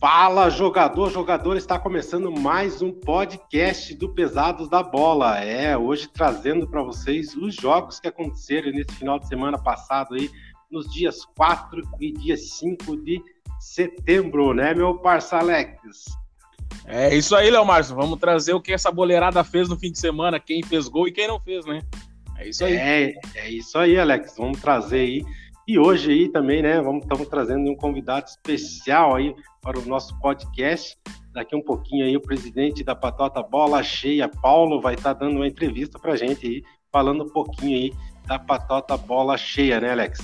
Fala, jogador, jogador, está começando mais um podcast do Pesados da Bola. É, hoje trazendo para vocês os jogos que aconteceram nesse final de semana passado aí, nos dias 4 e dia 5 de setembro, né, meu parça Alex? É isso aí, Léo Márcio. Vamos trazer o que essa boleirada fez no fim de semana, quem fez gol e quem não fez, né? É isso aí. É, é isso aí, Alex. Vamos trazer aí. E hoje aí também, né, vamos estamos trazendo um convidado especial aí para o nosso podcast. Daqui um pouquinho aí o presidente da Patota Bola Cheia, Paulo, vai estar tá dando uma entrevista para a gente aí, falando um pouquinho aí da Patota Bola Cheia, né, Alex?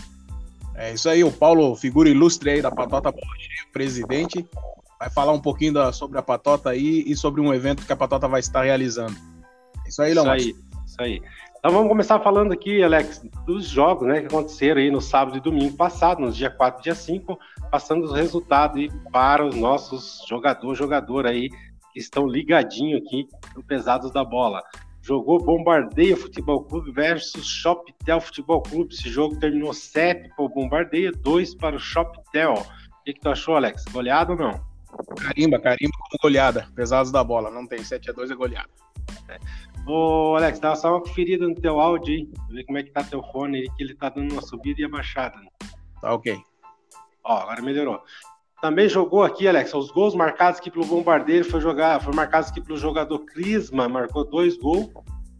É isso aí, o Paulo, figura ilustre aí da Patota Bola Cheia, presidente, vai falar um pouquinho da, sobre a Patota aí e sobre um evento que a Patota vai estar realizando. É isso aí, Léo. Isso aí, isso aí. Então vamos começar falando aqui, Alex, dos jogos né, que aconteceram aí no sábado e domingo passado, nos dia 4 e dia 5, passando os resultados aí para os nossos jogadores, jogador aí, que estão ligadinhos aqui no Pesados da Bola. Jogou Bombardeia Futebol Clube versus Shoptel Futebol Clube. Esse jogo terminou 7 para o Bombardeia, 2 para o Shoptel. O que, que tu achou, Alex? Goleado ou não? Carimba, carimba como goleada. Pesados da bola, não tem 7 a 2 é goleada. É. Ô, Alex, dá só uma conferida no teu áudio aí, ver como é que tá teu fone aí, que ele tá dando uma subida e abaixada. Né? Tá ok. Ó, agora melhorou. Também jogou aqui, Alex, os gols marcados aqui pelo Bombardeiro foi jogar, foi marcados aqui pelo jogador Crisma, marcou dois gols.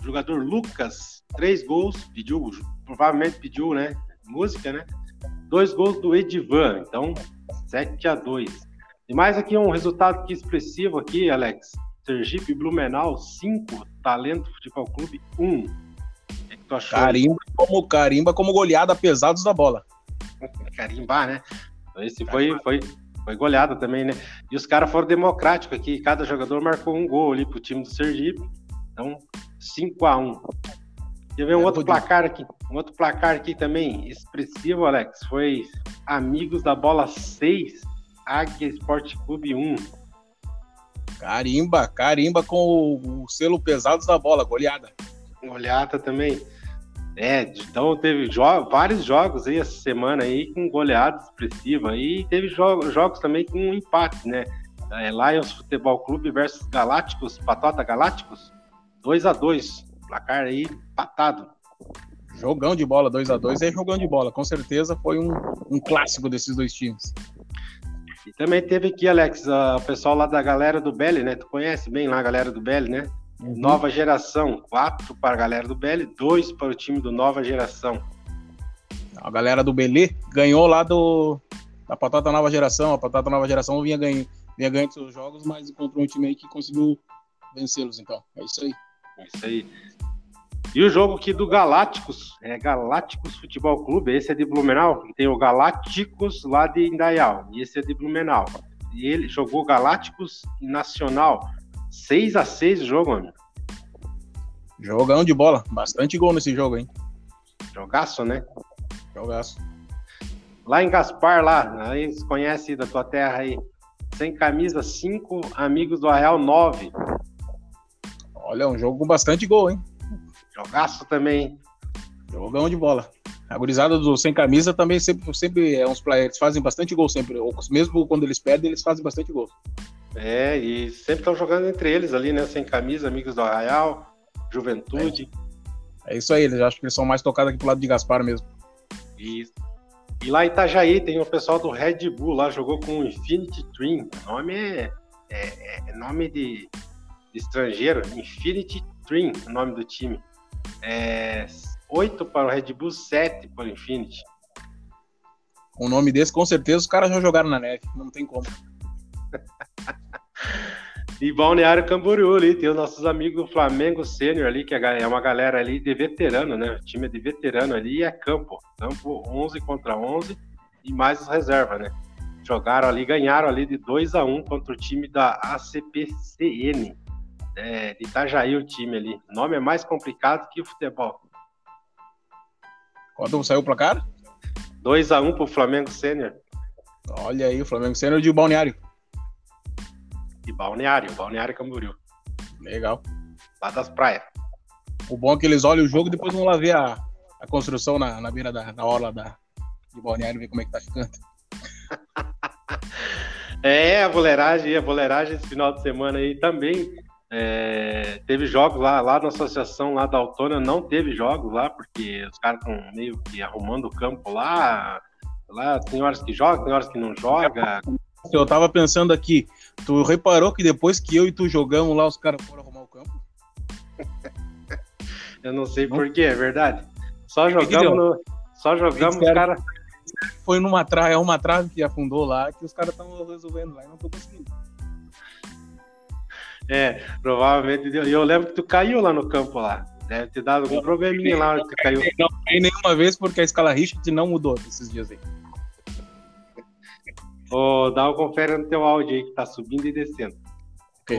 O jogador Lucas, três gols, pediu, provavelmente pediu, né? Música, né? Dois gols do Edivan, então 7 a 2 E mais aqui um resultado aqui expressivo aqui, Alex. Sergipe Blumenau 5, Talento Futebol Clube 1. Um. O que, tu achou? Carimba como, carimba como goleada pesados da bola. Carimbar, né? Esse foi, foi, foi goleada também, né? E os caras foram democráticos aqui, cada jogador marcou um gol ali pro time do Sergipe. Então, 5 a 1 Quer ver um é, outro placar aqui? Um outro placar aqui também expressivo, Alex. Foi Amigos da Bola 6, Águia Esporte Clube 1. Carimba, carimba com o, selo pesados da bola, goleada. Goleada também. É, então teve jo vários jogos aí essa semana aí com goleada expressiva e teve jo jogos também com empate, né? É, Lions Futebol Clube versus Galácticos, Patota Galácticos, 2 a 2 placar aí empatado. Jogão de bola, 2 a 2 é jogão de bola, com certeza foi um, um clássico desses dois times. E também teve aqui, Alex, o pessoal lá da galera do Belly, né? Tu conhece bem lá a galera do Belly, né? Uhum. Nova geração, quatro para a galera do Belly, dois para o time do Nova Geração. A galera do Belê ganhou lá do da Patata Nova Geração. A Patata Nova Geração vinha ganhando, vinha ganhando seus jogos, mas encontrou um time aí que conseguiu vencê-los, então. É isso aí. É isso aí. E o jogo aqui do Galácticos, é Galácticos Futebol Clube, esse é de Blumenau, tem o Galácticos lá de Indaial, e esse é de Blumenau. E ele jogou Galácticos Nacional, 6 a 6 o jogo, mano. Jogão de bola, bastante gol nesse jogo, hein? Jogaço, né? Jogaço. Lá em Gaspar, lá, aí você conhece da tua terra aí, sem camisa, 5, amigos do Arreal 9. Olha, um jogo com bastante gol, hein? Jogaço também. Jogão de bola. A gurizada do sem camisa também sempre, sempre é uns players, fazem bastante gol sempre. Mesmo quando eles perdem, eles fazem bastante gol. É, e sempre estão jogando entre eles ali, né? Sem camisa, amigos do Arraial, Juventude. É, é isso aí, eles acham que eles são mais tocados aqui pro lado de Gaspar mesmo. Isso. E lá em Itajaí tem o pessoal do Red Bull lá, jogou com o Infinity Dream. O nome é, é, é nome de, de estrangeiro, Infinity Dream, o nome do time. É, 8 para o Red Bull, 7 para o Infinity. O nome desse, com certeza os caras já jogaram na neve, não tem como. e Balneário Camboriú ali, tem os nossos amigos do Flamengo Sênior ali, que é, é uma galera ali de veterano, né? O time é de veterano ali e é campo. Campo 11 contra 11 e mais os reservas, né? Jogaram ali, ganharam ali de 2 a 1 contra o time da ACPCN é, de Itajaí o time ali. O nome é mais complicado que o futebol. Quando saiu o placar? 2x1 um pro Flamengo Sênior. Olha aí, o Flamengo Sênior de Balneário. De Balneário, Balneário Camboriú. Legal. Lá das praias. O bom é que eles olham o jogo e depois vão lá ver a, a construção na, na beira da, da orla da, de Balneário, ver como é que tá ficando. É, a boleiragem, a boleiragem esse final de semana aí também é, teve jogos lá, lá na associação lá da Autônia, não teve jogos lá, porque os caras estão meio que arrumando o campo lá. Lá tem horas que joga, tem horas que não joga. Eu tava pensando aqui, tu reparou que depois que eu e tu jogamos lá, os caras foram arrumar o campo? eu não sei porquê, é verdade. Só jogamos, no, só jogamos, os caras. Foi numa trave, é uma trave que afundou lá, que os caras estão resolvendo lá e não tô conseguindo. É, provavelmente. E eu lembro que tu caiu lá no campo lá. Deve ter dado algum probleminha lá que caiu. Não caí nenhuma vez porque a escala Richard não mudou esses dias aí. Oh, dá uma confere no teu áudio aí que tá subindo e descendo. Okay.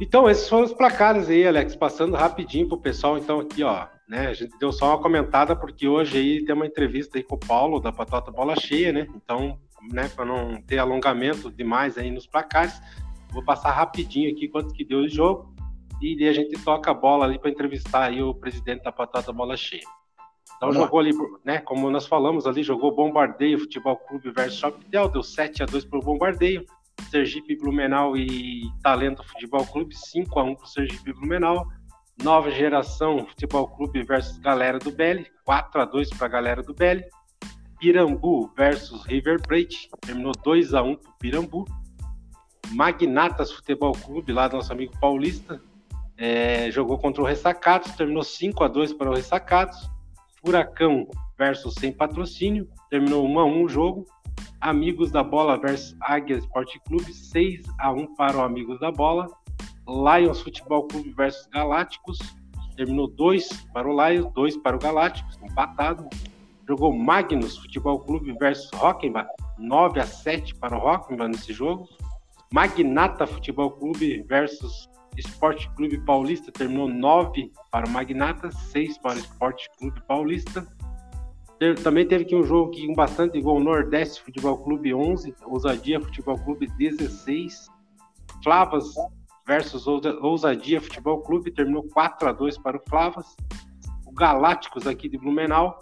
Então, esses foram os placares aí, Alex, passando rapidinho pro pessoal, então, aqui, ó, né, a gente deu só uma comentada, porque hoje aí tem uma entrevista aí com o Paulo, da Patota Bola Cheia, né, então, né, para não ter alongamento demais aí nos placares, vou passar rapidinho aqui quanto que deu o jogo, e a gente toca a bola ali para entrevistar aí o presidente da Patota Bola Cheia. Então Vamos jogou lá. ali, né? Como nós falamos ali, jogou Bombardeio Futebol Clube versus Shoptel, deu 7 a 2 para o Bombardeio. Sergipe Blumenau e Talento Futebol Clube, 5 a 1 para o Sergipe Blumenau. Nova Geração Futebol Clube versus Galera do Belli, 4 a 2 para a Galera do Belli. Pirambu versus River Plate, terminou 2 a 1 para o Pirambu. Magnatas Futebol Clube, lá do nosso amigo paulista, é, jogou contra o Ressacados, terminou 5 a 2 para o Ressacados. Furacão versus Sem Patrocínio, terminou 1 a 1 o jogo. Amigos da Bola versus Águia Esporte Clube, 6 a 1 para o Amigos da Bola. Lions Futebol Clube versus Galácticos, terminou 2 para o Lions, 2 para o Galácticos, empatado. Jogou Magnus Futebol Clube versus Rockenbach, 9 a 7 para o Rockenbach nesse jogo. Magnata Futebol Clube versus Esporte Clube Paulista terminou 9 para o Magnata, 6 para o Esporte Clube Paulista. Também teve aqui um jogo que, com bastante gol, Nordeste Futebol Clube 11, Ousadia Futebol Clube 16, Flavas versus Ousadia Futebol Clube, terminou 4 a 2 para o Flavas. O Galácticos aqui de Blumenau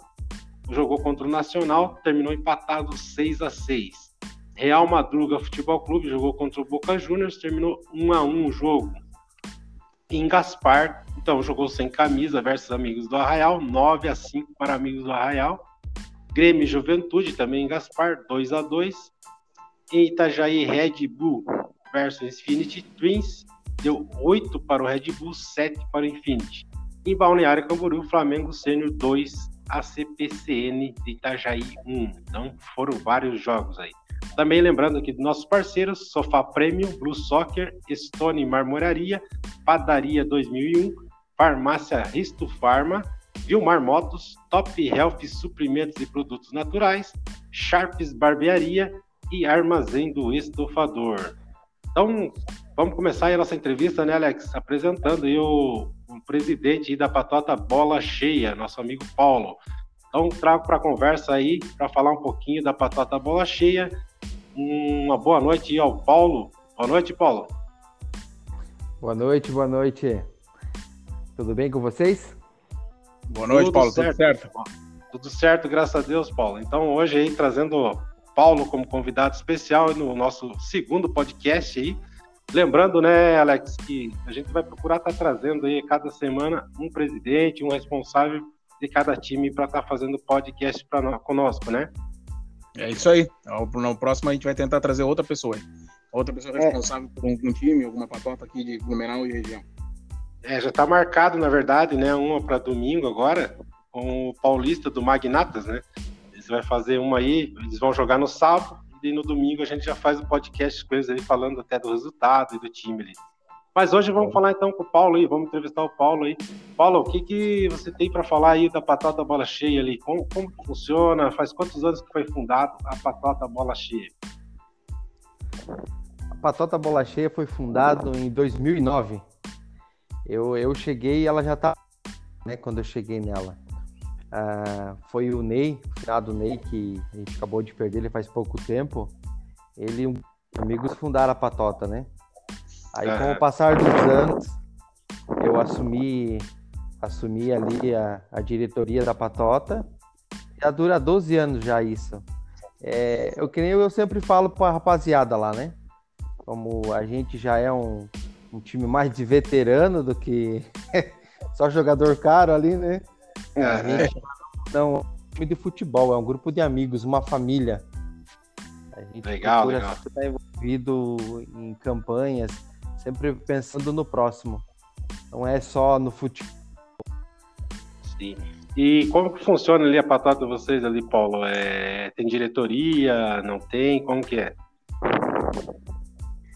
jogou contra o Nacional, terminou empatado 6 a 6. Real Madruga Futebol Clube jogou contra o Boca Juniors, terminou 1 a 1 o jogo em Gaspar. Então, jogou sem camisa versus Amigos do Arraial, 9 a 5 para Amigos do Arraial. Grêmio Juventude também em Gaspar, 2 a 2 Em Itajaí, Red Bull versus Infinity Twins, deu 8 para o Red Bull, 7 para o Infinity. Em Balneário Camboriú, Flamengo Sênior 2, ACPCN de Itajaí 1. Então, foram vários jogos aí. Também lembrando aqui dos nossos parceiros, Sofá Premium, Blue Soccer, Stone Marmoraria, Padaria 2001, Farmácia Risto Farma, Vilmar Motos, Top Health Suprimentos e Produtos Naturais, Sharps Barbearia e Armazém do Estofador. Então, vamos começar a nossa entrevista, né, Alex? Apresentando o, o presidente da Patota Bola Cheia, nosso amigo Paulo. Então, trago para a conversa aí, para falar um pouquinho da Patota Bola Cheia uma boa noite ao Paulo. Boa noite, Paulo. Boa noite, boa noite. Tudo bem com vocês? Boa noite, tudo Paulo. Certo. Tudo certo? Tudo certo, graças a Deus, Paulo. Então, hoje aí, trazendo o Paulo como convidado especial no nosso segundo podcast aí. Lembrando, né, Alex, que a gente vai procurar estar tá trazendo aí cada semana um presidente, um responsável de cada time para estar tá fazendo podcast para conosco, né? É isso aí. No próximo a gente vai tentar trazer outra pessoa. Outra pessoa é. responsável por um, time, alguma patota aqui de Blumenau e região. É, já está marcado, na verdade, né? Uma para domingo agora, com o Paulista do Magnatas, né? Eles vão fazer uma aí, eles vão jogar no sábado, e no domingo a gente já faz o um podcast com eles aí, falando até do resultado e do time ali. Mas hoje vamos falar então com o Paulo aí, vamos entrevistar o Paulo aí. Paulo, o que, que você tem para falar aí da Patata Bola Cheia ali? Como, como funciona? Faz quantos anos que foi fundado a Patata Bola Cheia? A Patata Bola Cheia foi fundado em 2009. Eu, eu cheguei e ela já tá, né, quando eu cheguei nela. Ah, foi o Ney, o finado Ney, que a gente acabou de perder ele faz pouco tempo. Ele e um amigos fundaram a Patota, né? Aí, com o passar dos anos, eu assumi, assumi ali a, a diretoria da Patota. Já dura 12 anos já isso. é, eu, que nem eu sempre falo pra rapaziada lá, né? Como a gente já é um, um time mais de veterano do que só jogador caro ali, né? A gente não é um time de futebol, é um grupo de amigos, uma família. A gente legal, legal. estar envolvido em campanhas, sempre pensando no próximo. Não é só no futebol. Sim. E como que funciona ali a patata de vocês ali, Paulo? É, tem diretoria? Não tem? Como que é?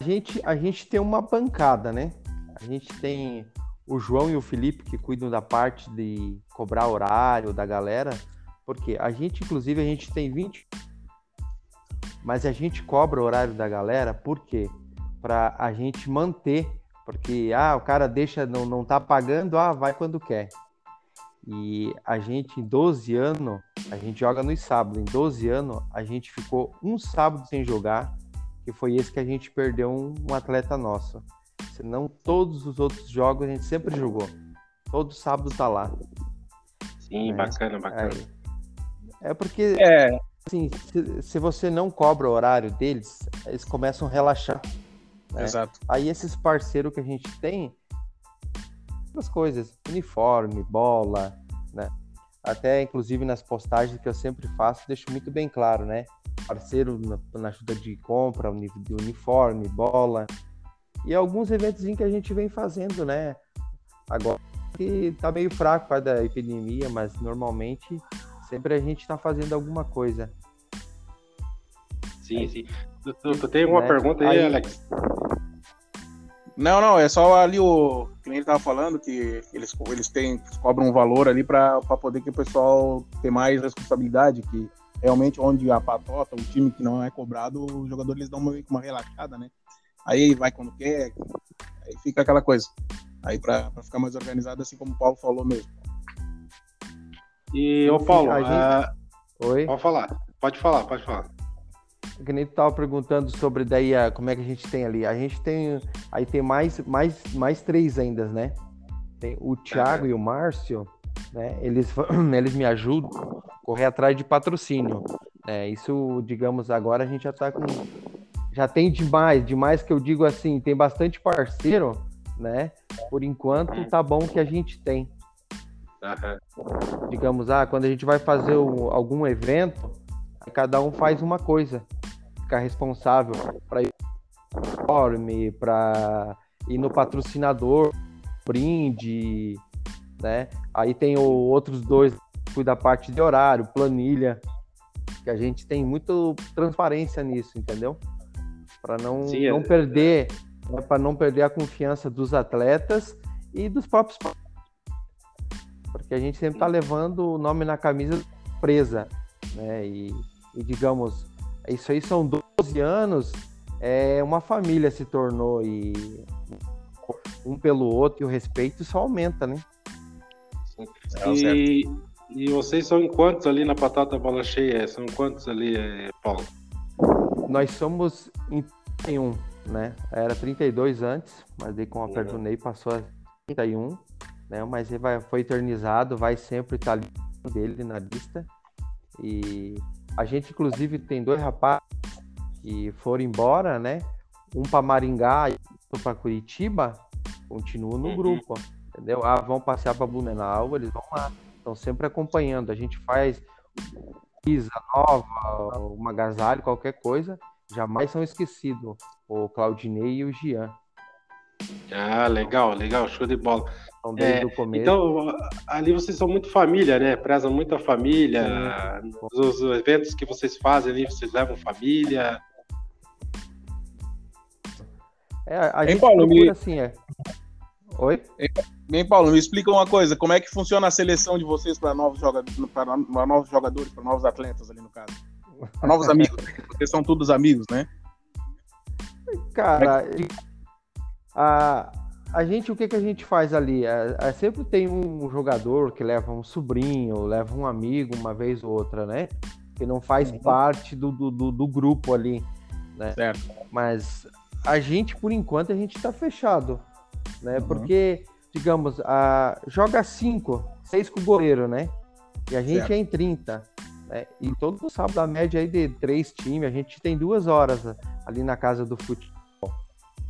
A gente, a gente tem uma bancada, né? A gente tem o João e o Felipe que cuidam da parte de cobrar horário da galera, porque a gente, inclusive, a gente tem 20, mas a gente cobra o horário da galera, por quê? Para a gente manter, porque ah, o cara deixa, não, não tá pagando, ah, vai quando quer. E a gente, em 12 anos, a gente joga nos sábados. Em 12 anos, a gente ficou um sábado sem jogar, que foi esse que a gente perdeu um, um atleta nosso. Senão, todos os outros jogos a gente sempre jogou. Todo sábado tá lá. Sim, né? bacana, bacana. É, é porque, é. Assim, se, se, você não cobra o horário deles, eles começam a relaxar. Né? Exato. Aí esses parceiros que a gente tem, outras coisas, uniforme, bola, né? Até inclusive nas postagens que eu sempre faço, deixo muito bem claro, né? Parceiro na, na ajuda de compra, de uniforme, bola. E alguns eventos que a gente vem fazendo, né? Agora que tá meio fraco para da epidemia, mas normalmente sempre a gente tá fazendo alguma coisa. Sim, sim. Tu, tu, tu tem alguma né? pergunta aí, aí, Alex? Não, não, é só ali o. Que nem ele tava falando, que eles, eles têm, cobram um valor ali para poder que o pessoal tenha mais responsabilidade, que realmente onde a patota, o time que não é cobrado, os jogadores dão uma, uma relaxada, né? Aí vai quando quer, aí fica aquela coisa. Aí para ficar mais organizado, assim como o Paulo falou mesmo. E, ô Paulo, a gente... Oi? pode falar, pode falar, pode falar que nem tu tava perguntando sobre daí a, como é que a gente tem ali. A gente tem aí tem mais mais mais três ainda, né? Tem o Thiago e o Márcio, né? Eles eles me ajudam a correr atrás de patrocínio. É, isso, digamos, agora a gente já tá com já tem demais, demais que eu digo assim, tem bastante parceiro, né? Por enquanto tá bom que a gente tem. Uhum. Digamos, ah, quando a gente vai fazer o, algum evento, cada um faz uma coisa ficar responsável para ir para ir no patrocinador, brinde, né? Aí tem o, outros dois que cuidam da parte de horário, planilha, que a gente tem muito transparência nisso, entendeu? Para não, Sim, não é... perder, né? para não perder a confiança dos atletas e dos próprios porque a gente sempre está levando o nome na camisa presa, né? E, e digamos, isso aí são 12 anos, é uma família se tornou e um pelo outro e o respeito só aumenta, né? É, e, e vocês são em quantos ali na Patata Bola Cheia? São quantos ali, é, Paulo? Nós somos em 31, né? Era 32 antes, mas daí com a perda do Ney passou a 31, né? Mas ele vai, foi eternizado, vai sempre estar ali dele na lista. E a gente, inclusive, tem dois rapazes que foram embora, né? Um para Maringá e outro para Curitiba, continuam no uhum. grupo, entendeu? Ah, vão passear para Blumenau, eles vão lá, estão sempre acompanhando. A gente faz pisa nova, uma agasalho, qualquer coisa, jamais são esquecidos. O Claudinei e o Gian. Ah, legal, legal, show de bola. Então, desde é, o começo. Então, ali vocês são muito família, né? Prezam muito a família. Os, os, eventos que vocês fazem ali, vocês levam família. É, a gente Paulo, me... assim, é. Oi? Bem, Paulo, me explica uma coisa. Como é que funciona a seleção de vocês para novos jogadores, para novos jogadores, para novos atletas ali no caso? Para novos amigos. Vocês são todos amigos, né? Cara, é a, a gente, o que, que a gente faz ali? É, é, sempre tem um jogador que leva um sobrinho, leva um amigo uma vez ou outra, né? Que não faz uhum. parte do, do, do, grupo ali, né? Certo. Mas a gente, por enquanto, a gente tá fechado, né? Uhum. Porque, digamos, a, joga cinco, seis com o goleiro, né? E a gente certo. é em 30. Né? E todo sábado a média aí de três times, a gente tem duas horas ali na casa do futebol.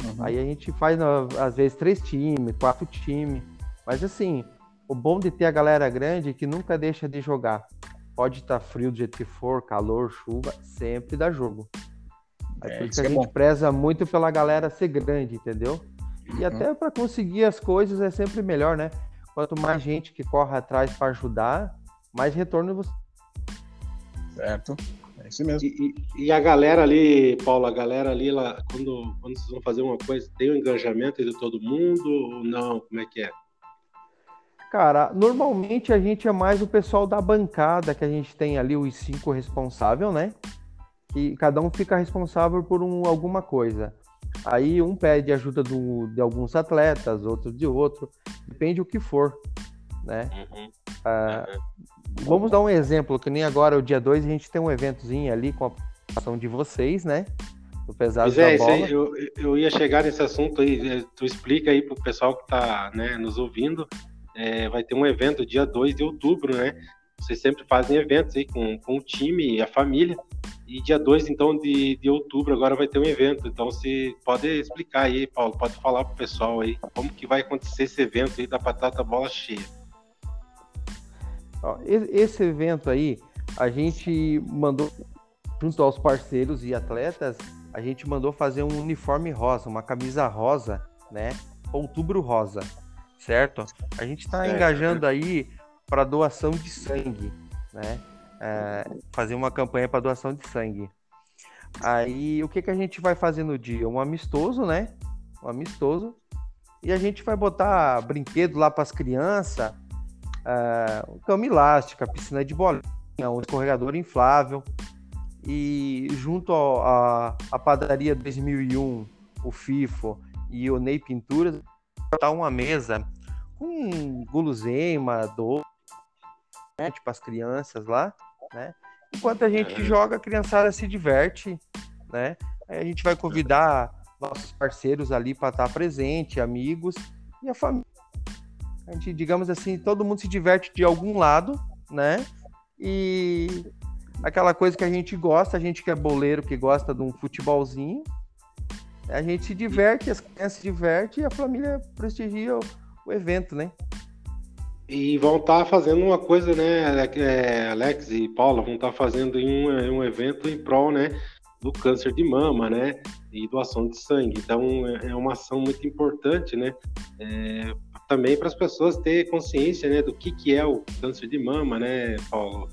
Uhum. Aí a gente faz, às vezes, três times, quatro times. Mas assim, o bom de ter a galera grande é que nunca deixa de jogar. Pode estar tá frio do jeito que for, calor, chuva, sempre dá jogo. É, é por isso que a é gente bom. preza muito pela galera ser grande, entendeu? E uhum. até para conseguir as coisas é sempre melhor, né? Quanto mais gente que corre atrás para ajudar, mais retorno você. Certo. É isso mesmo. E, e, e, a galera ali, Paulo, a galera ali, lá, quando, quando vocês vão fazer uma coisa, tem um engajamento de todo mundo ou não? Como é que é? Cara, normalmente a gente é mais o pessoal da bancada, que a gente tem ali os cinco responsáveis, né? Que cada um fica responsável por um, alguma coisa. Aí um pede ajuda do, de alguns atletas, outro de outro, depende o que for, né? Uhum. Ah, uhum. Vamos dar um exemplo, que nem agora, o dia 2, a gente tem um eventozinho ali com a participação de vocês, né? Do pesado pois é, da bola. Aí, eu, eu ia chegar nesse assunto aí, tu explica aí pro pessoal que tá né, nos ouvindo, é, vai ter um evento dia 2 de outubro, né? Vocês sempre fazem eventos aí com, com o time e a família. E dia 2, então, de, de outubro, agora vai ter um evento. Então, se pode explicar aí, Paulo, pode falar pro pessoal aí como que vai acontecer esse evento aí da Batata Bola Cheia. Esse evento aí, a gente mandou, junto aos parceiros e atletas, a gente mandou fazer um uniforme rosa, uma camisa rosa, né? Outubro rosa, certo? A gente está engajando aí para doação de sangue, né? É, fazer uma campanha para doação de sangue. Aí, o que, que a gente vai fazer no dia? Um amistoso, né? Um amistoso. E a gente vai botar brinquedo lá para as crianças, uh, cama elástica, piscina de bolinha, um escorregador inflável. E junto à padaria 2001, o FIFO e o Ney Pinturas, tá uma mesa com guloseima, doce, né, para as crianças lá, né? Enquanto a gente joga, a criançada se diverte, né? Aí a gente vai convidar nossos parceiros ali para estar presente, amigos e a família a gente, digamos assim, todo mundo se diverte de algum lado, né? E aquela coisa que a gente gosta, a gente que é boleiro, que gosta de um futebolzinho, a gente se diverte, as crianças se divertem e a família prestigia o, o evento, né? E vão estar tá fazendo uma coisa, né, é, Alex e Paula, vão estar tá fazendo um, um evento em prol, né, do câncer de mama, né, e doação de sangue. Então, é, é uma ação muito importante, né, é, também para as pessoas terem consciência né, do que, que é o câncer de mama, né, Paulo?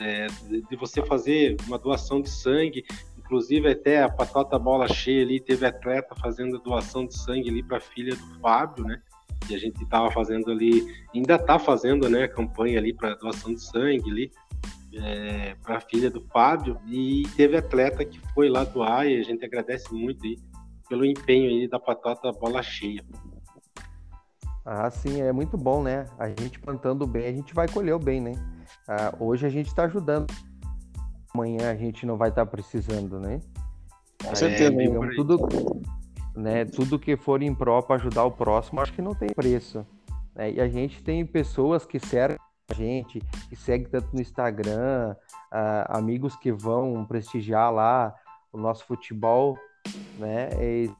É, de, você fazer uma doação de sangue, inclusive até a patata bola cheia ali, teve atleta fazendo doação de sangue ali para a filha do Fábio, né? E a gente estava fazendo ali, ainda está fazendo, né, campanha ali para doação de sangue ali. É, para a filha do Fábio e teve atleta que foi lá doar e a gente agradece muito aí pelo empenho aí da patata bola cheia. Ah, sim, é muito bom, né? A gente plantando bem, a gente vai colher o bem, né? Ah, hoje a gente está ajudando. Amanhã a gente não vai estar tá precisando, né? Com certeza. É, digamos, tudo, né, tudo que for em pró para ajudar o próximo, acho que não tem preço. Né? E a gente tem pessoas que servem a gente, que seguem tanto no Instagram, ah, amigos que vão prestigiar lá o nosso futebol, né? E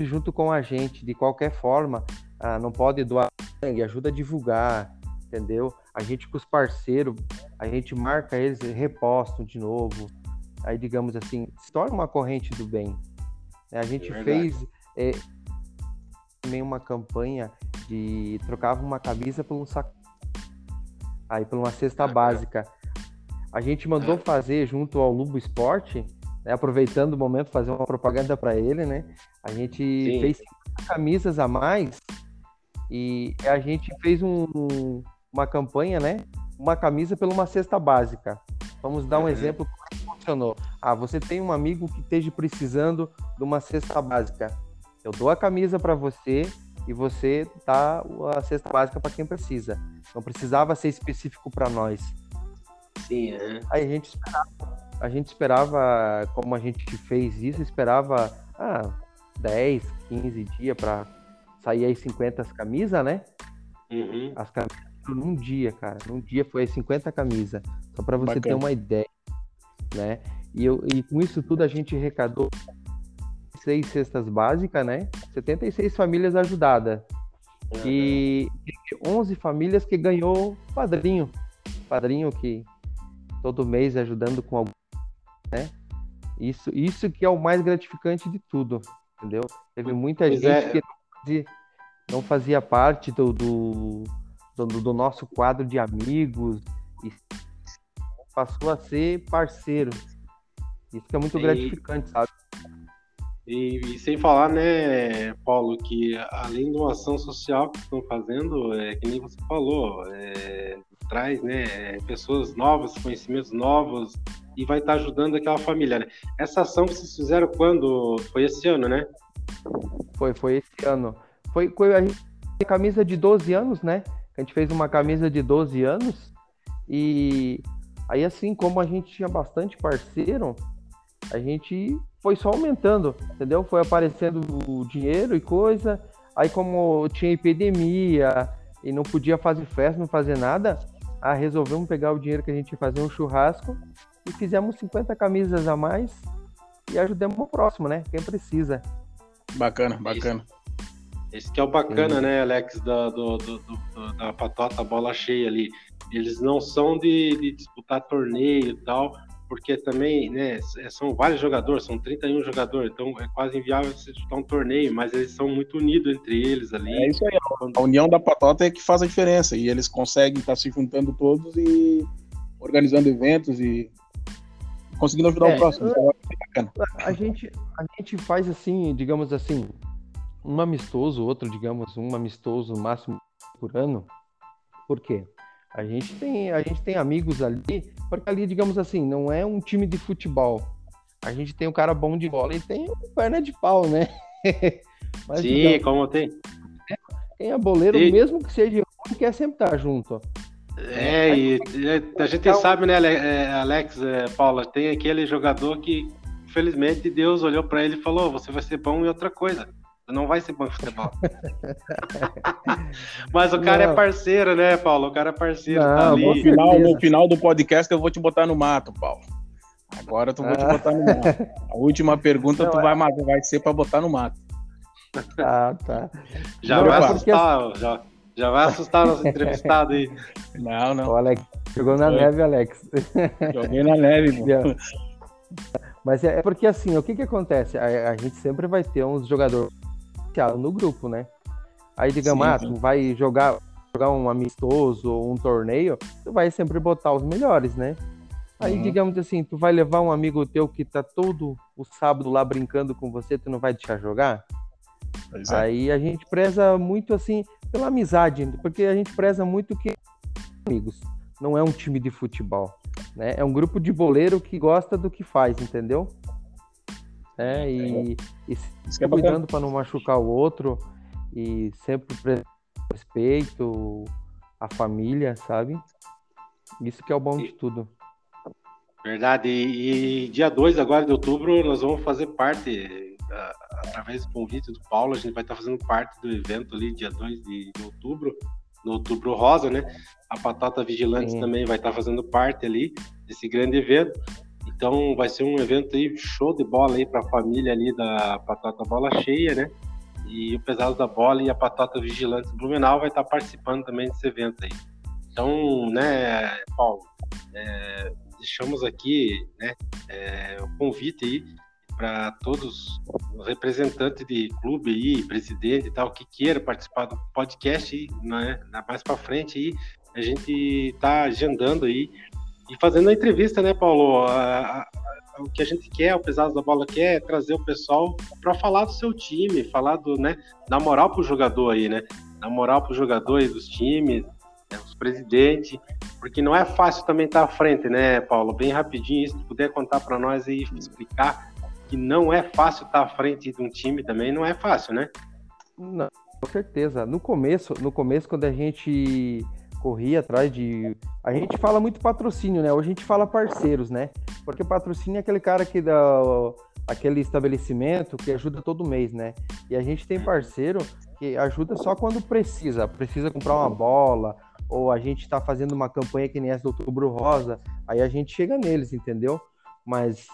junto com a gente, de qualquer forma, ah, não pode doar sangue, ajuda a divulgar, entendeu? A gente com os parceiros, a gente marca eles, repostam de novo. Aí, digamos assim, se torna uma corrente do bem. A gente é fez é, também uma campanha de trocava uma camisa por um saco. Aí, por uma cesta básica. A gente mandou fazer junto ao Lubo Esporte, né, aproveitando o momento, fazer uma propaganda para ele, né? A gente Sim. fez camisas a mais e a gente fez um, uma campanha, né? Uma camisa pela uma cesta básica. Vamos dar um uhum. exemplo como é funcionou. Ah, você tem um amigo que esteja precisando de uma cesta básica. Eu dou a camisa para você e você dá a cesta básica para quem precisa. Não precisava ser específico para nós. Sim, é. Aí a gente esperava, a gente esperava, como a gente fez isso, esperava ah, 10, 15 dias para sair aí 50 camisas, né? Uhum. As camisas num dia, cara. Num dia foi 50 camisas. Só para você Bacana. ter uma ideia, né? E, eu, e com isso tudo a gente arrecadou seis cestas básicas, né? 76 famílias ajudadas. Uhum. E 11 famílias que ganhou padrinho. Padrinho que todo mês ajudando com algum, né? Isso, isso que é o mais gratificante de tudo, entendeu? Teve muita pois gente é. que não fazia, não fazia parte do, do, do, do, nosso quadro de amigos e passou a ser parceiro. Isso que é muito gratificante, sabe? E, e, sem falar, né, Paulo, que além de uma ação social que estão fazendo, é que nem você falou, é, traz né, pessoas novas, conhecimentos novos, e vai estar ajudando aquela família. Né? Essa ação que vocês fizeram quando? Foi esse ano, né? Foi, foi esse ano. Foi, foi a gente camisa de 12 anos, né? A gente fez uma camisa de 12 anos e aí assim como a gente tinha bastante parceiro, a gente foi só aumentando, entendeu? Foi aparecendo dinheiro e coisa. Aí como tinha epidemia e não podia fazer festa, não fazer nada, ah, resolvemos pegar o dinheiro que a gente ia fazer um churrasco e fizemos 50 camisas a mais e ajudemos o próximo, né? Quem precisa. Bacana, bacana. Esse, esse que é o bacana, Sim. né, Alex, da, do, do, do, da patota bola cheia ali. Eles não são de, de disputar torneio e tal, porque também, né, é, são vários jogadores, são 31 jogadores, então é quase inviável você disputar um torneio, mas eles são muito unidos entre eles ali. É isso aí, a união da patota é que faz a diferença, e eles conseguem estar se juntando todos e organizando eventos e conseguindo ajudar é, o próximo. É a, gente, a gente faz assim, digamos assim, um amistoso, outro, digamos, um amistoso máximo por ano, por quê? A gente tem, a gente tem amigos ali, porque ali, digamos assim, não é um time de futebol. A gente tem um cara bom de bola e tem um perna de pau, né? Mas, Sim, digamos, como tem. Quem é boleiro, Sim. mesmo que seja ruim, quer sempre estar junto. É, e a gente então, sabe, né, é, Alex, é, Paula, tem aquele jogador que, infelizmente, Deus olhou para ele e falou: você vai ser bom em outra coisa não vai ser bom em futebol. Mas o cara é não. é parceiro, né, Paulo? O cara é parceiro. Não, tá no, final, no final do podcast eu vou te botar no mato, Paulo. Agora tu vou te ah. botar no mato. A última pergunta não, tu vai, é... vai ser para botar no mato. Ah, tá. Já não, vai assustar, já, já vai assustar nosso entrevistado aí. Não, não. O Alex, jogou na neve, Alex. Joguei na neve, mano. Mas é, é porque assim, o que que acontece? A, a gente sempre vai ter uns jogadores no grupo, né? Aí, digamos, sim, ah, tu vai jogar, jogar um amistoso ou um torneio, tu vai sempre botar os melhores, né? Aí, uhum. digamos assim, tu vai levar um amigo teu que tá todo o sábado lá brincando com você, tu não vai deixar jogar? É. Aí a gente preza muito, assim, pela amizade, porque a gente preza muito que amigos, não é um time de futebol, né? É um grupo de boleiro que gosta do que faz, entendeu? né? E, e se é cuidando para não machucar o outro e sempre respeito a família, sabe? Isso que é o bom de tudo. Verdade. E, e dia 2 agora de outubro nós vamos fazer parte, através do convite do Paulo, a gente vai estar fazendo parte do evento ali, dia 2 de, de outubro, no Outubro Rosa, né? A Patata Vigilante Sim. também vai estar fazendo parte ali desse grande evento. Então vai ser um evento aí show de bola aí para a família ali da Patata Bola Cheia, né? E o Pesado da Bola e a Patata Vigilante Blumenau vai estar participando também desse evento aí. Então, né, Paulo, é, deixamos aqui né, é, o convite aí para todos os representantes de clube aí, presidente e tal, que queira participar do podcast, aí, né, mais para frente aí, a gente está agendando aí e fazendo a entrevista, né, Paulo? A, a, o que a gente quer, o Pesados da Bola quer é trazer o pessoal para falar do seu time, falar do, né, da moral pro jogador aí, né? Da moral pro jogador e dos times, né, os presidentes, porque não é fácil também estar tá à frente, né, Paulo? Bem rapidinho, se puder contar para nós e explicar que não é fácil estar à frente de um time também, não é fácil, né? Não, com certeza. No começo, no começo quando a gente corria atrás de. A gente fala muito patrocínio, né? Hoje a gente fala parceiros, né? Porque patrocínio é aquele cara que dá aquele estabelecimento que ajuda todo mês, né? E a gente tem parceiro que ajuda só quando precisa. Precisa comprar uma bola, ou a gente está fazendo uma campanha que nem essa do Outubro Rosa, aí a gente chega neles, entendeu? Mas,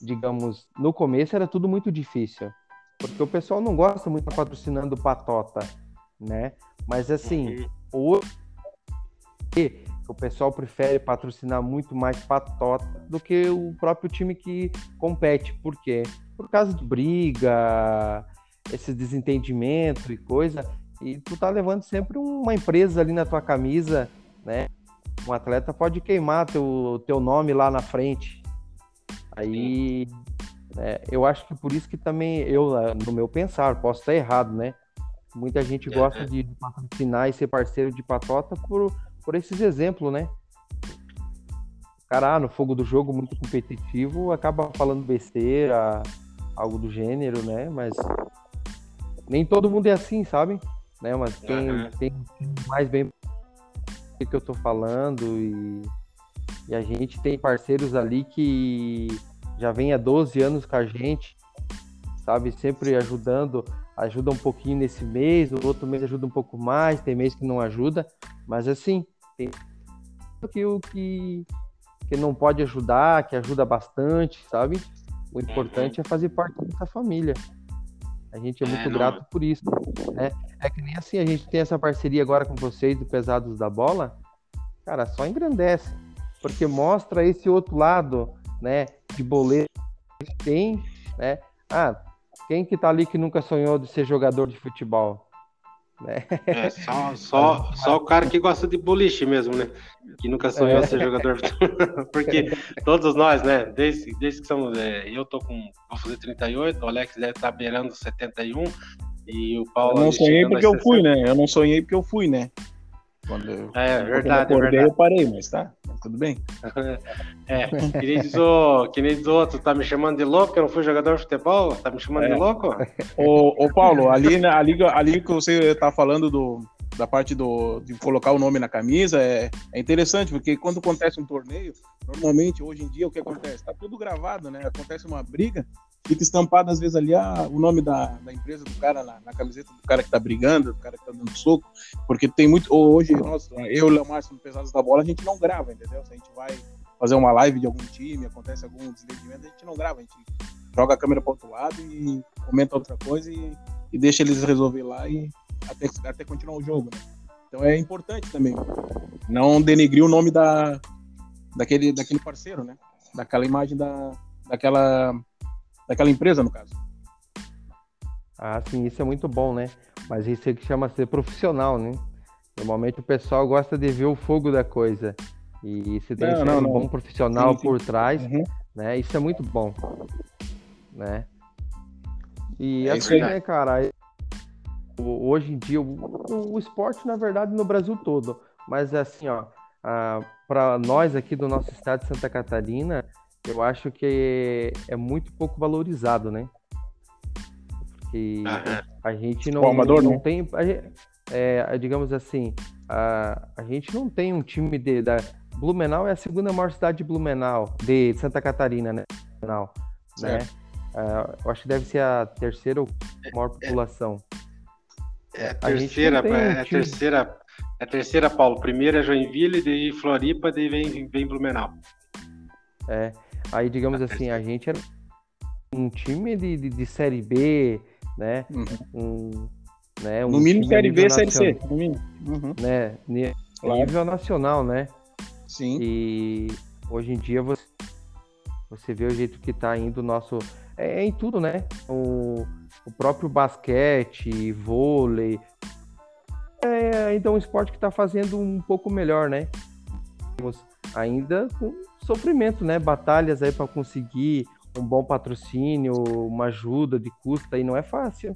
digamos, no começo era tudo muito difícil, porque o pessoal não gosta muito de patrocinando patota, né? Mas assim, uhum. hoje o pessoal prefere patrocinar muito mais patota do que o próprio time que compete. Por quê? Por causa de briga, esse desentendimento e coisa. E tu tá levando sempre uma empresa ali na tua camisa, né? Um atleta pode queimar teu, teu nome lá na frente. Aí é, eu acho que por isso que também eu, no meu pensar, posso estar errado, né? Muita gente gosta de patrocinar e ser parceiro de patota por, por esses exemplos, né? O cara, ah, no fogo do jogo, muito competitivo, acaba falando besteira, algo do gênero, né? Mas nem todo mundo é assim, sabe? Né? Mas tem, uhum. tem mais bem do que eu tô falando e, e a gente tem parceiros ali que já vem há 12 anos com a gente, sabe? Sempre ajudando, ajuda um pouquinho nesse mês, o outro mês ajuda um pouco mais, tem mês que não ajuda, mas assim, tem que o que, que não pode ajudar, que ajuda bastante, sabe? O importante é fazer parte dessa família. A gente é, é muito é, grato por isso. Né? É que nem assim, a gente tem essa parceria agora com vocês do Pesados da Bola, cara, só engrandece. Porque mostra esse outro lado, né, de boleto que tem, né? Ah, quem que tá ali que nunca sonhou de ser jogador de futebol? Né? É, só, só, só o cara que gosta de boliche mesmo, né? Que nunca sonhou é. ser jogador. Porque todos nós, né? Desde, desde que somos. É, eu tô com. Vou fazer 38, o Alex deve estar tá beirando 71. E o Paulo. Eu não sonhei porque eu fui, né? Eu não sonhei porque eu fui, né? Quando eu, é, verdade, eu acordei, é verdade. eu parei, mas tá, tudo bem. É, que nem, diz o, que nem diz outro, tá me chamando de louco, eu não fui jogador de futebol, tá me chamando é. de louco? Ô, ô Paulo, ali, ali, ali que você tá falando do, da parte do, de colocar o nome na camisa é, é interessante, porque quando acontece um torneio, normalmente hoje em dia o que acontece? Tá tudo gravado, né? Acontece uma briga, fica estampado às vezes ali ah, o nome da, da empresa do cara na, na, camiseta do cara que tá brigando, do cara que tá dando soco, porque tem muito. Hoje, nós, eu e o Léo Márcio no Pesados da Bola, a gente não grava, entendeu? Se a gente vai fazer uma live de algum time, acontece algum desentendimento, a gente não grava, a gente joga a câmera para outro lado e comenta outra coisa e, e deixa eles resolver lá e até, até continuar o jogo, né? Então é importante também não denegrir o nome da, daquele, daquele parceiro, né? Daquela imagem da, daquela, daquela empresa, no caso. Ah, sim, isso é muito bom, né? Mas isso é que chama ser profissional, né? Normalmente o pessoal gosta de ver o fogo da coisa. E se tem não, não, um não. bom profissional sim, sim. por trás, uhum. né? Isso é muito bom, né? E é assim, né, cara? hoje em dia, o, o, esporte, na verdade, no Brasil todo. Mas assim, ó, para nós aqui do nosso estado de Santa Catarina, eu acho que é, é muito pouco valorizado, né? Porque a gente não, amador, não, não tem. É, digamos assim, a, a gente não tem um time de. Da, Blumenau é a segunda maior cidade de Blumenau, de Santa Catarina, né? Blumenau, né? Uh, eu acho que deve ser a terceira ou maior população. É a terceira, a é a terceira, é a terceira, Paulo. Primeiro é Joinville, daí Floripa, daí vem, vem Blumenau. É, aí digamos assim, a gente era um time de, de, de Série B, né? Uhum. Um, né um no mínimo Série B, Série C. No mínimo. Uhum. Né? Nível claro. nacional, né? Sim. E hoje em dia você, você vê o jeito que tá indo o nosso. É, é em tudo, né? O, o próprio basquete, vôlei. É ainda um esporte que está fazendo um pouco melhor, né? Ainda com sofrimento, né? Batalhas aí para conseguir um bom patrocínio, uma ajuda de custo aí não é fácil.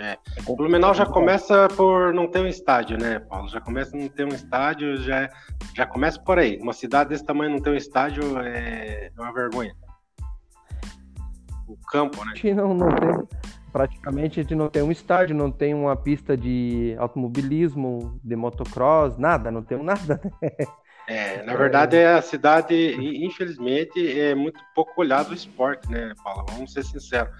É. O Blumenau já começa por não ter um estádio, né, Paulo? Já começa a não ter um estádio, já, já começa por aí. Uma cidade desse tamanho não ter um estádio é uma vergonha o campo, né? A gente não, não tem, praticamente a gente não tem um estádio, não tem uma pista de automobilismo, de motocross, nada, não tem nada. É, na verdade, é a cidade, infelizmente, é muito pouco olhado o esporte, né, Paulo? Vamos ser sinceros.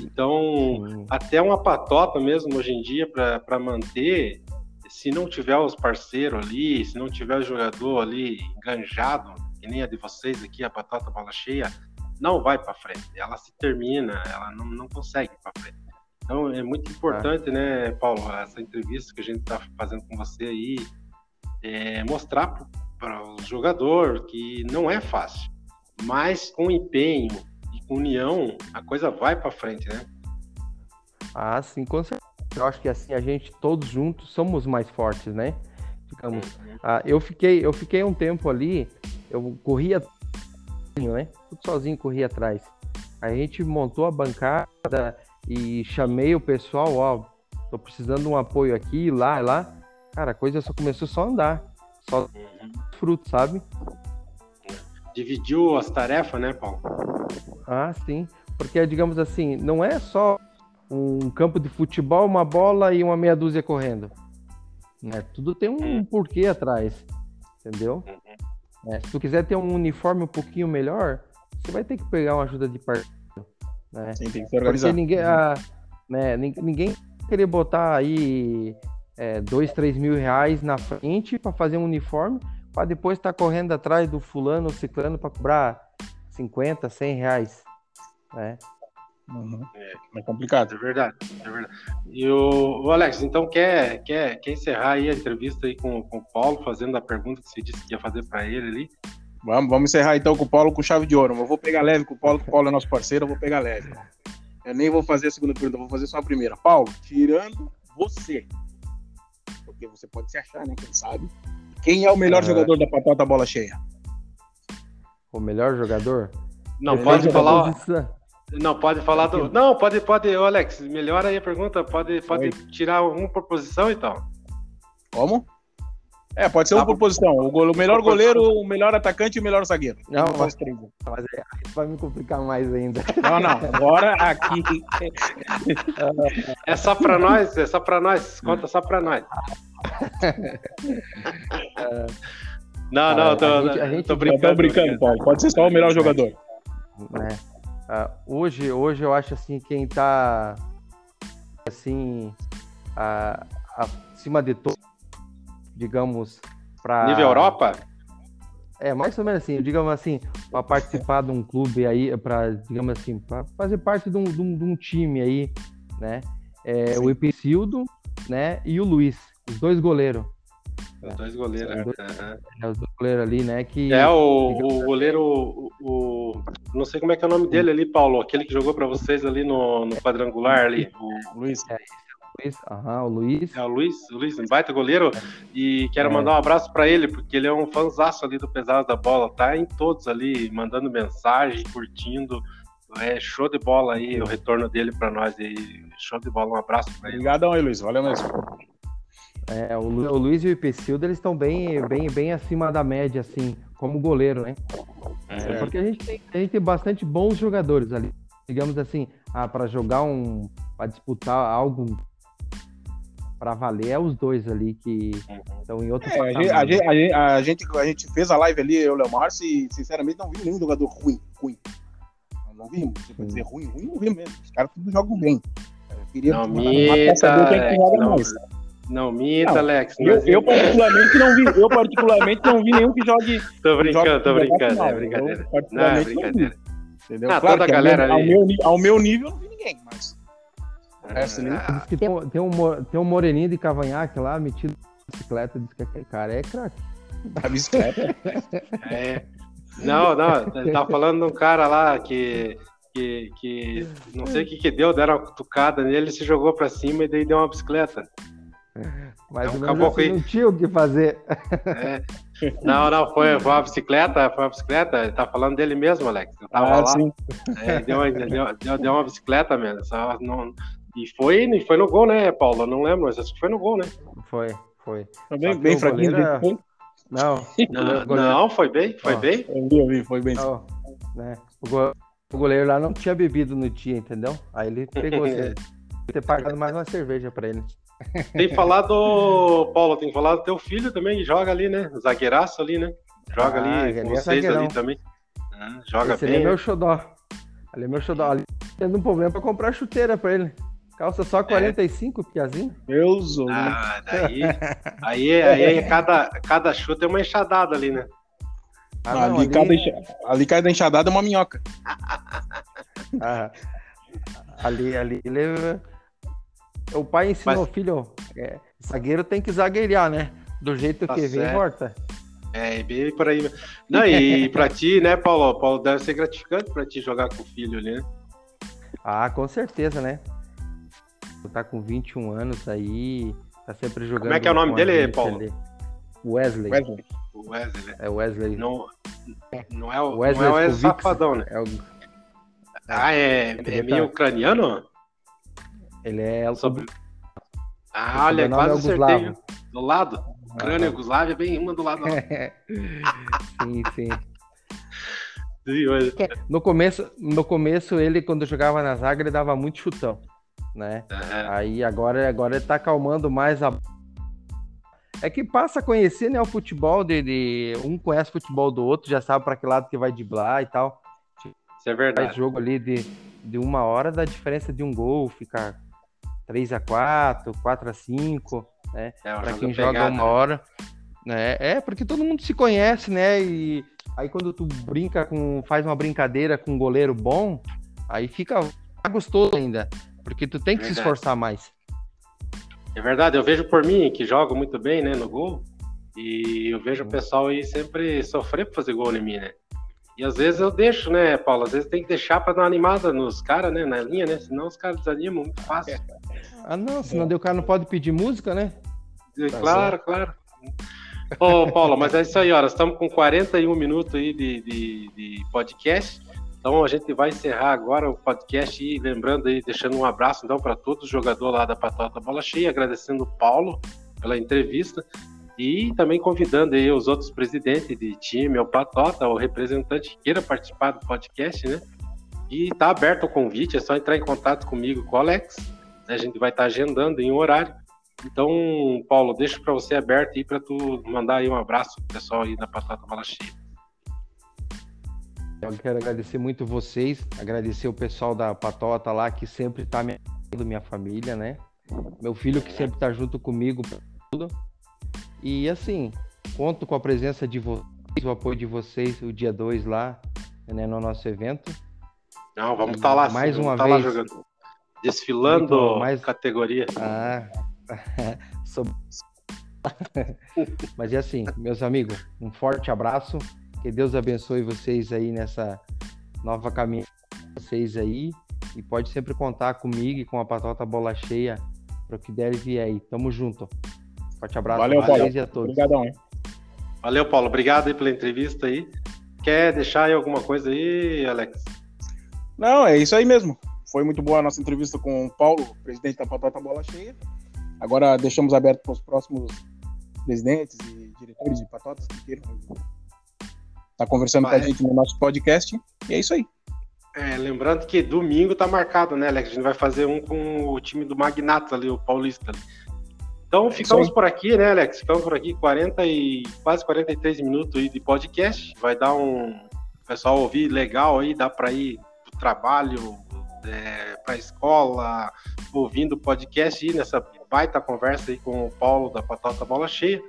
Então, Sim. até uma patota mesmo hoje em dia para manter se não tiver os parceiros ali, se não tiver o jogador ali enganjado, que nem a de vocês aqui, a batata bola cheia, não vai para frente. Ela se termina, ela não, não consegue para frente. Então é muito importante, ah. né, Paulo, essa entrevista que a gente está fazendo com você aí, é mostrar para o jogador que não é fácil, mas com empenho e com união a coisa vai para frente, né? Ah, sim, com certeza. Eu acho que assim a gente todos juntos somos mais fortes, né? Digamos, uhum. ah, eu fiquei eu fiquei um tempo ali, eu corria né? Tudo sozinho corria atrás. A gente montou a bancada e chamei o pessoal, ó, tô precisando de um apoio aqui, lá, lá. Cara, a coisa só começou só a andar. Só uhum. fruto, sabe? Dividiu as tarefas, né, Paulo? Ah, sim. Porque, digamos assim, não é só um campo de futebol, uma bola e uma meia dúzia correndo. Né? Tudo tem um uhum. porquê atrás, entendeu? Uhum. É, se tu quiser ter um uniforme um pouquinho melhor, você vai ter que pegar uma ajuda de parceiro. Né? Sim, tem que se organizar. Porque ninguém, ah, né, ninguém querer botar aí é, dois, três mil reais na frente para fazer um uniforme, para depois estar tá correndo atrás do fulano ou ciclano para cobrar 50, 100 reais. Né? Uhum. É, é, complicado. É verdade, é verdade. E o, o, Alex, então quer, quer, quer encerrar aí a entrevista aí com, com o Paulo, fazendo a pergunta que você disse que ia fazer para ele ali? Vamos, vamos encerrar então com o Paulo com chave de ouro. Eu vou pegar leve com o Paulo, que o Paulo é nosso parceiro, eu vou pegar leve. Eu nem vou fazer a segunda pergunta, eu vou fazer só a primeira. Paulo, tirando você, porque você pode se achar, né? Quem sabe? Quem é o melhor jogador da patata bola cheia? O melhor jogador? Não, pode falar. Não, pode falar do. Não, pode, pode, Alex, melhora aí a pergunta. Pode, pode tirar uma proposição então. Como? É, pode ser tá uma proposição. O, o melhor goleiro, o melhor atacante e o melhor zagueiro. Não, mas, mas é, vai me complicar mais ainda. Não, não. Agora aqui. é só pra nós, é só pra nós. Conta só pra nós. não, não, tô, a gente, a gente tô brincando. Brincando, Paulo. Pode ser só o melhor jogador. É. Hoje, hoje eu acho assim, quem tá assim, uh, acima de todo, digamos, para nível Europa? É, mais ou menos assim, digamos assim, para participar de um clube aí, para, digamos assim, para fazer parte de um, de, um, de um, time aí, né? É, o Epicildo, né? E o Luiz, os dois goleiros. Os dois goleiros, é, dois, uhum. é, os dois goleiros ali, né? Que, é o, o goleiro, o, o, Não sei como é que é o nome dele ali, Paulo. Aquele que jogou para vocês ali no, no quadrangular ali. O Luiz. É, Luiz, aham, o Luiz. É o Luiz, o Luiz, um baita goleiro. E quero é. mandar um abraço para ele, porque ele é um fãzaço ali do Pesado da Bola. Tá em todos ali, mandando mensagem, curtindo. É show de bola aí, o retorno dele para nós aí. Show de bola, um abraço para ele. Obrigadão aí, Luiz. Valeu mesmo. É, o, o Luiz e o Ipecildo, eles estão bem, bem, bem acima da média, assim, como goleiro, né? É. Porque a gente, tem, a gente tem bastante bons jogadores ali. Digamos assim, ah, para jogar um. para disputar algo para valer é os dois ali que estão em outro é, a, gente, a, gente, a, gente, a, gente, fez a live ali, eu e o Leomar, e sinceramente não vi nenhum jogador ruim. ruim. Não, vimos. Tipo, dizer ruim, ruim, não vi mesmo. Os caras tudo jogam bem. Eu queria não, mita, é que não, mais. Não minta, não, Alex. Eu, eu, particularmente não vi, eu particularmente não vi nenhum que jogue. Tô brincando, jogue, tô brincando, é brincadeira. Eu, não, é brincadeira. Entendeu? Ah, claro toda a galera ao, meu, ao meu nível eu não vi ninguém, mas. resto ali. Ah, tem, tem, um, tem um moreninho de cavanhaque lá, metido na bicicleta, diz que é cara é craque. A bicicleta? é. Não, não, ele tava falando de um cara lá que que, que não sei o que que deu, deram uma cutucada nele, ele se jogou para cima e daí deu uma bicicleta. Mas é um caboclo assim, não tinha o que fazer. É. Não, não, foi, foi uma bicicleta, foi uma bicicleta, ele tá falando dele mesmo, Alex. Eu tava ah, lá. Sim. É, deu, uma, deu, deu, deu, uma bicicleta mesmo. Só não, e foi, e foi no gol, né, Paulo? Eu não lembro, mas acho que foi no gol, né? Foi, foi. Foi bem, bem fraquinho. Goleiro... Não, não, não, foi bem, foi oh. bem. Eu vi, foi bem. Oh, né? o, go... o goleiro lá não tinha bebido no dia, entendeu? Aí ele pegou, ter pagado mais uma cerveja pra ele. Tem falado, Paulo, tem falado do teu filho também, que joga ali, né? Zagueiraço ali, né? Joga ah, ali, vocês é ali também. Ah, joga Esse bem. Ali é meu xodó. Ali é meu xodó. Ali tem um problema pra comprar chuteira pra ele. Calça só 45, é. Piazinho? Deus, ah, daí, aí, aí, aí cada, cada chute é uma enxadada ali, né? Ah, não, ali, ali... Cada enxa... ali cada enxadada é uma minhoca. ah, ali, ali, ele... O pai ensinou, Mas... filho, é, zagueiro tem que zagueirar, né? Do jeito tá que certo. vem, morta. É, bem por aí. Não, e pra ti, né, Paulo? Paulo, deve ser gratificante pra ti jogar com o filho ali, né? Ah, com certeza, né? Tá com 21 anos aí, tá sempre jogando. Como é que é o nome dele, Paulo? Ali. Wesley. Wesley. Wesley. É Wesley. Não, não é o Wesley, não é o Safadão, né? É o... Ah, é, é meio ucraniano? Ele é. Sobre... Ah, olha, quase é acertei. Do lado? Ucrânia, ah, Yugoslávia, bem uma do lado. sim, sim. No começo, no começo, ele, quando jogava na zaga, ele dava muito chutão, né? Uhum. Aí agora, agora ele tá acalmando mais a. É que passa a conhecer, né, o futebol de, de... um conhece o futebol do outro, já sabe para que lado que vai driblar e tal. Isso é verdade. Faz jogo ali de, de uma hora da diferença de um gol, ficar 3 a 4 4 a 5 né? É para quem joga pegada. uma hora. Né? É, porque todo mundo se conhece, né? E aí quando tu brinca com. faz uma brincadeira com um goleiro bom, aí fica gostoso ainda. Porque tu tem que verdade. se esforçar mais. É verdade, eu vejo por mim que jogo muito bem, né, no gol. E eu vejo o pessoal aí sempre sofrer pra fazer gol em mim, né? E às vezes eu deixo, né, Paulo? Às vezes tem que deixar pra dar uma animada nos caras, né, na linha, né? Senão os caras desanimam muito fácil. Ah, não, senão é. o cara não pode pedir música, né? Tá claro, claro. Ô, Paulo, mas é isso aí, ó. Estamos com 41 minutos aí de, de, de, podcast. Então a gente vai encerrar agora o podcast e lembrando aí, deixando um abraço então para todos os jogadores lá da Patota Bola Cheia, agradecendo o Paulo pela entrevista e também convidando aí os outros presidentes de time, o Patota, o representante que queira participar do podcast, né? E tá aberto o convite, é só entrar em contato comigo, com o Alex. A gente vai estar agendando em um horário então, Paulo, deixo para você aberto aí para tu mandar aí um abraço pro pessoal aí da Patata Bala Cheia. Eu quero agradecer muito vocês, agradecer o pessoal da Patota lá que sempre está me ajudando, minha família, né? Meu filho que sempre está junto comigo tudo. E assim, conto com a presença de vocês, o apoio de vocês o dia 2 lá, né, no nosso evento. Não, vamos estar tá lá, mais sim, uma tá vez. jogando. Desfilando mais... categoria. Ah, Mas é assim, meus amigos, um forte abraço. Que Deus abençoe vocês aí nessa nova caminhada vocês aí. E pode sempre contar comigo e com a Patota Bola Cheia para o que der vir aí. Tamo junto. Forte abraço Valeu, a vocês Paulo. e a todos. Obrigadão, hein? Valeu, Paulo. Obrigado aí pela entrevista aí. Quer deixar aí alguma coisa aí, Alex? Não, é isso aí mesmo. Foi muito boa a nossa entrevista com o Paulo, presidente da Patota Bola Cheia. Agora deixamos aberto para os próximos presidentes e diretores de patotas que queiram estar tá conversando Vai. com a gente no nosso podcast. E é isso aí. É, lembrando que domingo tá marcado, né, Alex? A gente vai fazer um com o time do Magnato ali, o Paulista. Ali. Então é ficamos por aqui, né, Alex? Ficamos por aqui 40 e quase 43 minutos de podcast. Vai dar um pessoal ouvir legal aí, dá para ir pro trabalho, é, para a escola, ouvindo podcast e nessa baita conversa aí com o Paulo da Patata Bola Cheia.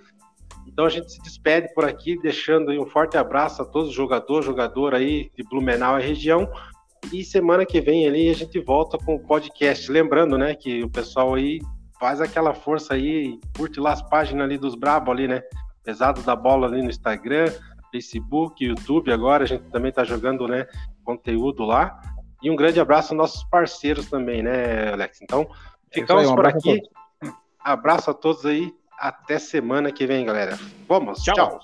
Então a gente se despede por aqui, deixando um forte abraço a todos os jogadores, jogador aí de Blumenau e região. E semana que vem ali a gente volta com o podcast. Lembrando, né, que o pessoal aí faz aquela força aí, curte lá as páginas ali dos Brabo ali, né? Pesado da bola ali no Instagram, Facebook, YouTube agora, a gente também tá jogando, né, conteúdo lá. E um grande abraço aos nossos parceiros também, né, Alex? Então, é ficamos aí, um por aqui. A abraço a todos aí. Até semana que vem, galera. Vamos, tchau. tchau.